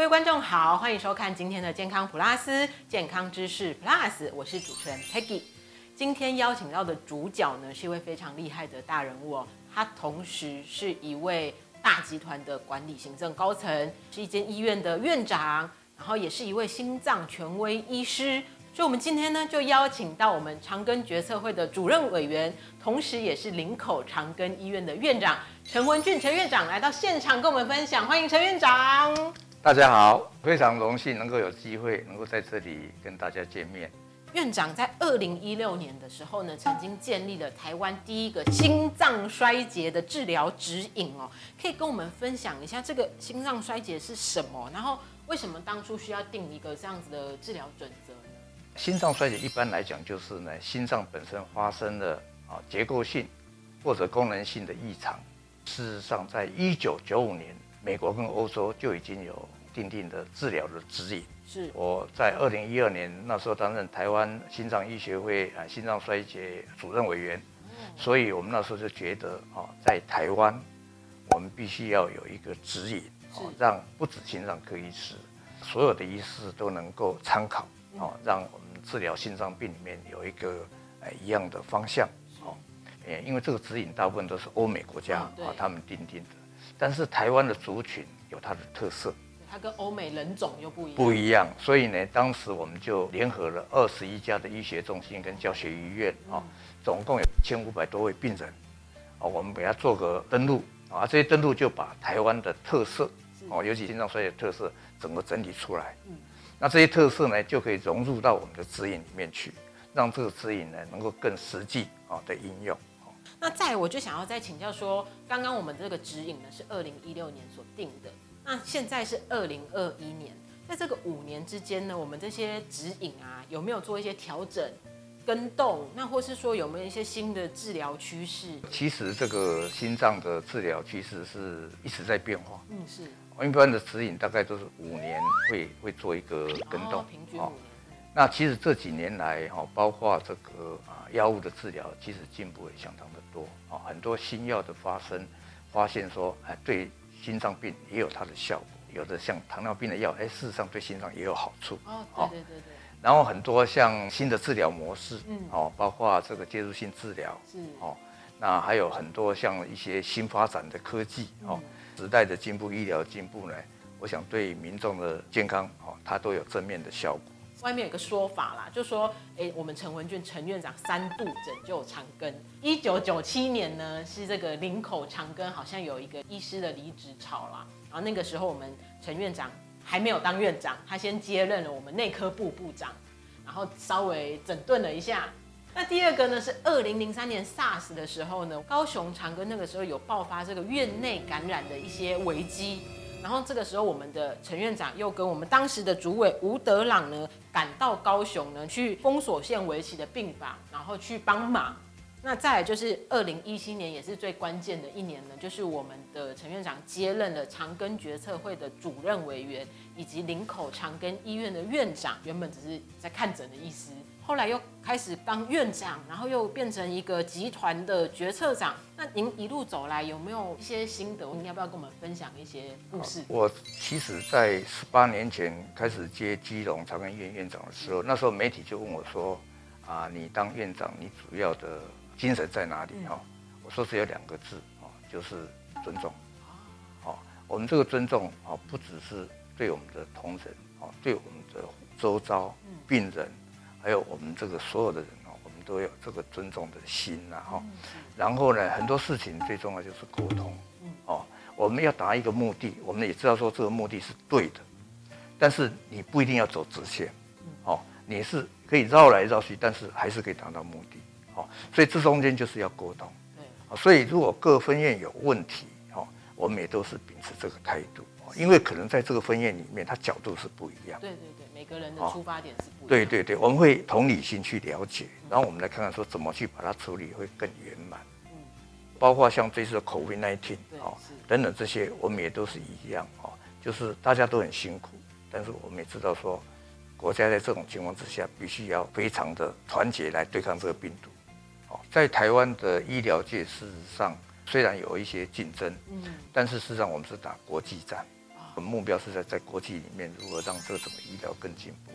各位观众好，欢迎收看今天的健康普拉斯健康知识 Plus，我是主持人 Peggy。今天邀请到的主角呢，是一位非常厉害的大人物哦，他同时是一位大集团的管理行政高层，是一间医院的院长，然后也是一位心脏权威医师。所以，我们今天呢，就邀请到我们长庚决策会的主任委员，同时也是林口长庚医院的院长陈文俊陈院长来到现场跟我们分享。欢迎陈院长。大家好，非常荣幸能够有机会能够在这里跟大家见面。院长在二零一六年的时候呢，曾经建立了台湾第一个心脏衰竭的治疗指引哦，可以跟我们分享一下这个心脏衰竭是什么？然后为什么当初需要定一个这样子的治疗准则呢？心脏衰竭一般来讲就是呢，心脏本身发生了啊结构性或者功能性的异常。事实上，在一九九五年，美国跟欧洲就已经有定定的治疗的指引。是。我在二零一二年那时候担任台湾心脏医学会啊心脏衰竭主任委员，所以我们那时候就觉得啊，在台湾我们必须要有一个指引，哦，让不止心脏科医师，所有的医师都能够参考，哦，让我们。治疗心脏病里面有一个呃一样的方向，因为这个指引大部分都是欧美国家啊他们定定的，但是台湾的族群有它的特色，它跟欧美人种又不一样，不一样，所以呢，当时我们就联合了二十一家的医学中心跟教学医院啊，总共有一千五百多位病人，啊，我们给他做个登录啊，这些登录就把台湾的特色哦，尤其心脏衰竭特色整个整理出来。那这些特色呢，就可以融入到我们的指引里面去，让这个指引呢能够更实际啊的应用。那再我就想要再请教说，刚刚我们这个指引呢是二零一六年所定的，那现在是二零二一年，在这个五年之间呢，我们这些指引啊有没有做一些调整、跟动？那或是说有没有一些新的治疗趋势？其实这个心脏的治疗趋势是一直在变化。嗯，是。一般的指引大概都是五年会会做一个跟动，平均五年。那其实这几年来哈，包括这个啊药物的治疗，其实进步也相当的多啊，很多新药的发生，发现说哎对心脏病也有它的效果，有的像糖尿病的药，哎事实上对心脏也有好处。哦，对对对对。然后很多像新的治疗模式，嗯，哦，包括这个介入性治疗，是哦，那还有很多像一些新发展的科技，哦。时代的进步，医疗进步呢，我想对民众的健康，哦，它都有正面的效果。外面有个说法啦，就说，哎，我们陈文俊陈院长三度拯救长庚。一九九七年呢，是这个林口长庚好像有一个医师的离职潮啦，然后那个时候我们陈院长还没有当院长，他先接任了我们内科部部长，然后稍微整顿了一下。那第二个呢，是二零零三年 SARS 的时候呢，高雄长庚那个时候有爆发这个院内感染的一些危机，然后这个时候我们的陈院长又跟我们当时的主委吴德朗呢，赶到高雄呢，去封锁线围棋的病房，然后去帮忙。那再就是二零一七年，也是最关键的一年呢，就是我们的陈院长接任了长庚决策会的主任委员，以及林口长庚医院的院长，原本只是在看诊的意思。后来又开始当院长，然后又变成一个集团的决策长。那您一路走来有没有一些心得？您要不要跟我们分享一些故事？我其实，在十八年前开始接基隆长庚医院院长的时候，那时候媒体就问我说：“啊，你当院长，你主要的精神在哪里？”哈，我说只有两个字，哦，就是尊重。哦，我们这个尊重，哦，不只是对我们的同仁，哦，对我们的周遭病人。还有我们这个所有的人哦，我们都有这个尊重的心呐哈。然后呢，很多事情最重要就是沟通。哦，我们要达一个目的，我们也知道说这个目的是对的，但是你不一定要走直线。哦，你是可以绕来绕去，但是还是可以达到目的。哦，所以这中间就是要沟通。对。所以如果各分院有问题，哦，我们也都是秉持这个态度。因为可能在这个分院里面，它角度是不一样。对对对，每个人的出发点是不一样。对对对，我们会同理心去了解，然后我们来看看说怎么去把它处理会更圆满。嗯，包括像这次的 COVID-19 哦等等这些，我们也都是一样哦，就是大家都很辛苦，但是我们也知道说，国家在这种情况之下，必须要非常的团结来对抗这个病毒。哦，在台湾的医疗界，事实上虽然有一些竞争，嗯，但是事实上我们是打国际战。目标是在在国际里面如何让这个整个医疗更进步。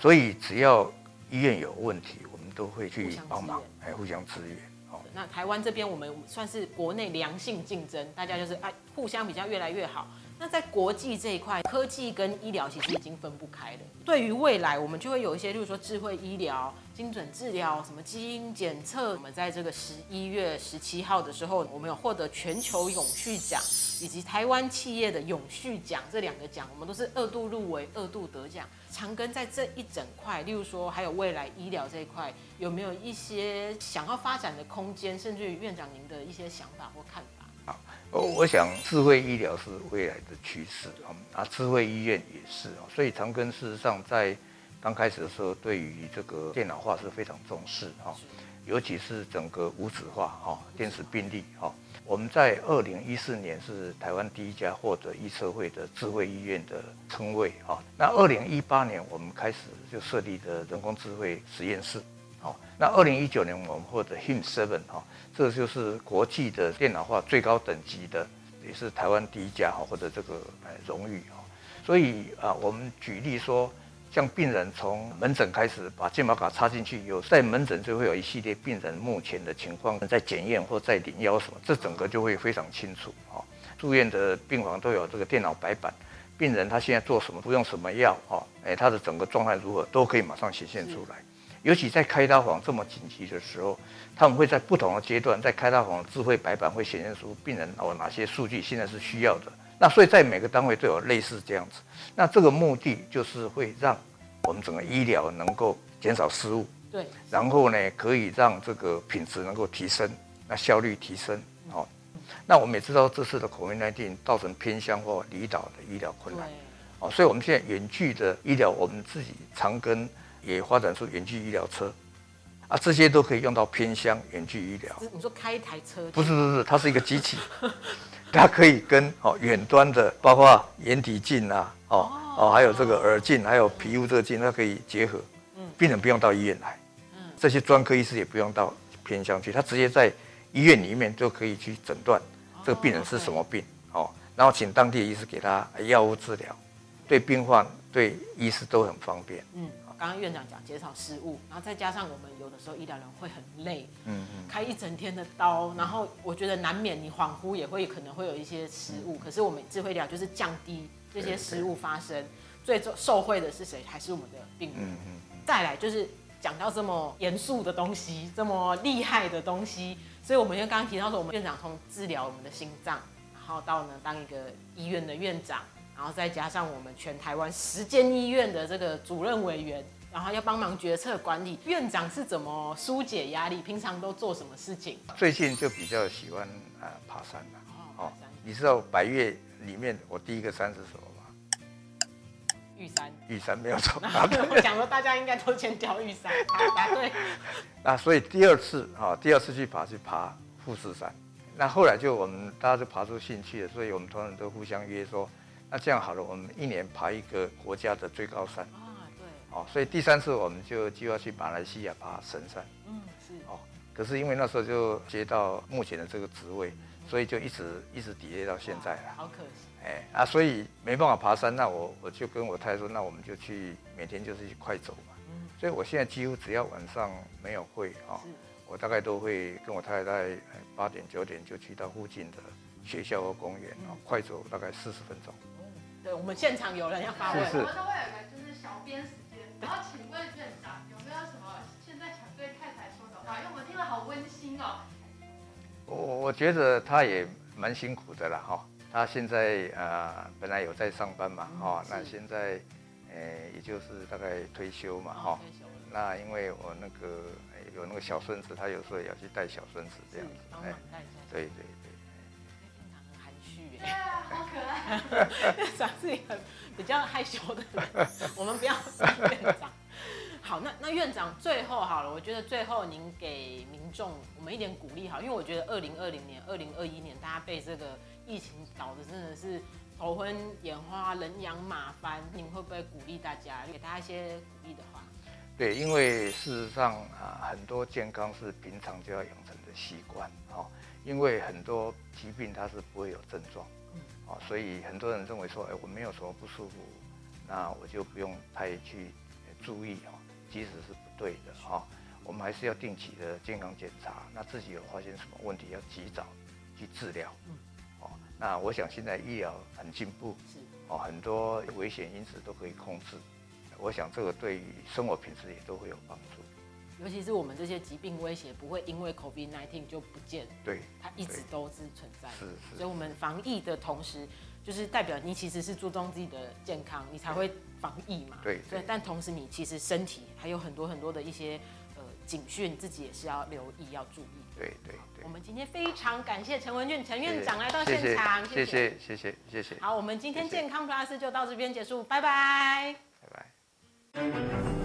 所以只要医院有问题，我们都会去帮忙，哎，互相支援。好，那台湾这边我们算是国内良性竞争，大家就是哎互相比较越来越好。那在国际这一块，科技跟医疗其实已经分不开了。对于未来，我们就会有一些，例如说智慧医疗、精准治疗、什么基因检测。我们在这个十一月十七号的时候，我们有获得全球永续奖以及台湾企业的永续奖这两个奖，我们都是二度入围、二度得奖。长庚在这一整块，例如说还有未来医疗这一块，有没有一些想要发展的空间？甚至于院长您的一些想法或看法？我我想智慧医疗是未来的趋势啊，啊，智慧医院也是啊，所以长庚事实上在刚开始的时候，对于这个电脑化是非常重视哈，尤其是整个无纸化哈，电子病历哈，我们在二零一四年是台湾第一家获得医社会的智慧医院的称谓哈，那二零一八年我们开始就设立的人工智慧实验室。那二零一九年我们获得 HIM Seven 哈，这就是国际的电脑化最高等级的，也是台湾第一家哈，或者这个荣誉哈。所以啊，我们举例说，像病人从门诊开始把健保卡插进去，有在门诊就会有一系列病人目前的情况在检验或在领药什么，这整个就会非常清楚哈。住院的病房都有这个电脑白板，病人他现在做什么，不用什么药哈，哎，他的整个状态如何都可以马上显现出来。尤其在开刀房这么紧急的时候，他们会在不同的阶段，在开刀房智慧白板会显现出病人哦哪些数据现在是需要的。那所以在每个单位都有类似这样子。那这个目的就是会让我们整个医疗能够减少失误，对，然后呢可以让这个品质能够提升，那效率提升。哦，那我们也知道这次的口 i d 造成偏乡或离岛的医疗困难，哦，所以我们现在远距的医疗，我们自己常跟。也发展出远距医疗车，啊，这些都可以用到偏乡远距医疗。你说开一台车？不是不是，它是一个机器，它可以跟哦远端的，包括眼底镜啊，哦哦，还有这个耳镜，还有皮肤这个镜，它可以结合。嗯，病人不用到医院来，嗯，这些专科医师也不用到偏乡去，他直接在医院里面就可以去诊断这个病人是什么病，哦，然后请当地的医师给他药物治疗，对病患对医师都很方便。嗯。刚刚院长讲减少失误，然后再加上我们有的时候医疗人会很累，嗯嗯，开一整天的刀，然后我觉得难免你恍惚也会可能会有一些失误。可是我们智慧医疗就是降低这些失误发生，最受受惠的是谁？还是我们的病人。嗯嗯。再来就是讲到这么严肃的东西，这么厉害的东西，所以我们就刚刚提到说，我们院长从治疗我们的心脏，然后到呢当一个医院的院长。然后再加上我们全台湾十间医院的这个主任委员，然后要帮忙决策管理。院长是怎么疏解压力？平常都做什么事情？最近就比较喜欢呃爬山了。哦，你知道百越里面我第一个山是什么吗？玉山。玉山没有错。我想说大家应该都先挑玉山。答对。那所以第二次哈，第二次去爬去爬富士山。那后来就我们大家就爬出兴趣了，所以我们同仁都互相约说。那这样好了，我们一年爬一个国家的最高山。啊，对，哦，所以第三次我们就计划去马来西亚爬神山，嗯，是，哦，可是因为那时候就接到目前的这个职位，所以就一直一直抵 y 到现在了，好可惜，哎啊，所以没办法爬山，那我我就跟我太太说，那我们就去每天就是去快走嘛，嗯，所以我现在几乎只要晚上没有会啊，我大概都会跟我太太八点九点就去到附近的学校和公园啊，快走大概四十分钟。对我们现场有人要发问，我们都会有个就是小编时间，然后请问院长有没有什么现在想对太太说的话？因为我们听了好温馨哦。我我觉得他也蛮辛苦的啦，哈，他现在呃本来有在上班嘛，哈，那现在呃也就是大概退休嘛，哈，那因为我那个有那个小孙子，他有时候也要去带小孙子这样子，哎，对对。对啊，好可爱。院长是一个比较害羞的人，我们不要院长。好，那那院长最后好了，我觉得最后您给民众我们一点鼓励好，因为我觉得二零二零年、二零二一年大家被这个疫情搞得真的是头昏眼花、人仰马翻，您会不会鼓励大家，给大家一些鼓励的话？对，因为事实上啊，很多健康是平常就要养成的习惯，哦。因为很多疾病它是不会有症状，啊，所以很多人认为说，哎，我没有什么不舒服，那我就不用太去注意哦，其实是不对的哈。我们还是要定期的健康检查，那自己有发现什么问题，要及早去治疗。嗯，哦，那我想现在医疗很进步，是哦，很多危险因子都可以控制，我想这个对于生活品质也都会有帮助。尤其是我们这些疾病威胁不会因为 COVID-19 就不见，对，它一直都是存在。是是。所以我们防疫的同时，就是代表你其实是注重自己的健康，你才会防疫嘛。对。对，但同时你其实身体还有很多很多的一些呃警讯，自己也是要留意要注意。对对对。我们今天非常感谢陈文俊陈院长来到现场，谢谢谢谢谢谢。好，我们今天健康 Plus 就到这边结束，拜拜。拜拜。thank you.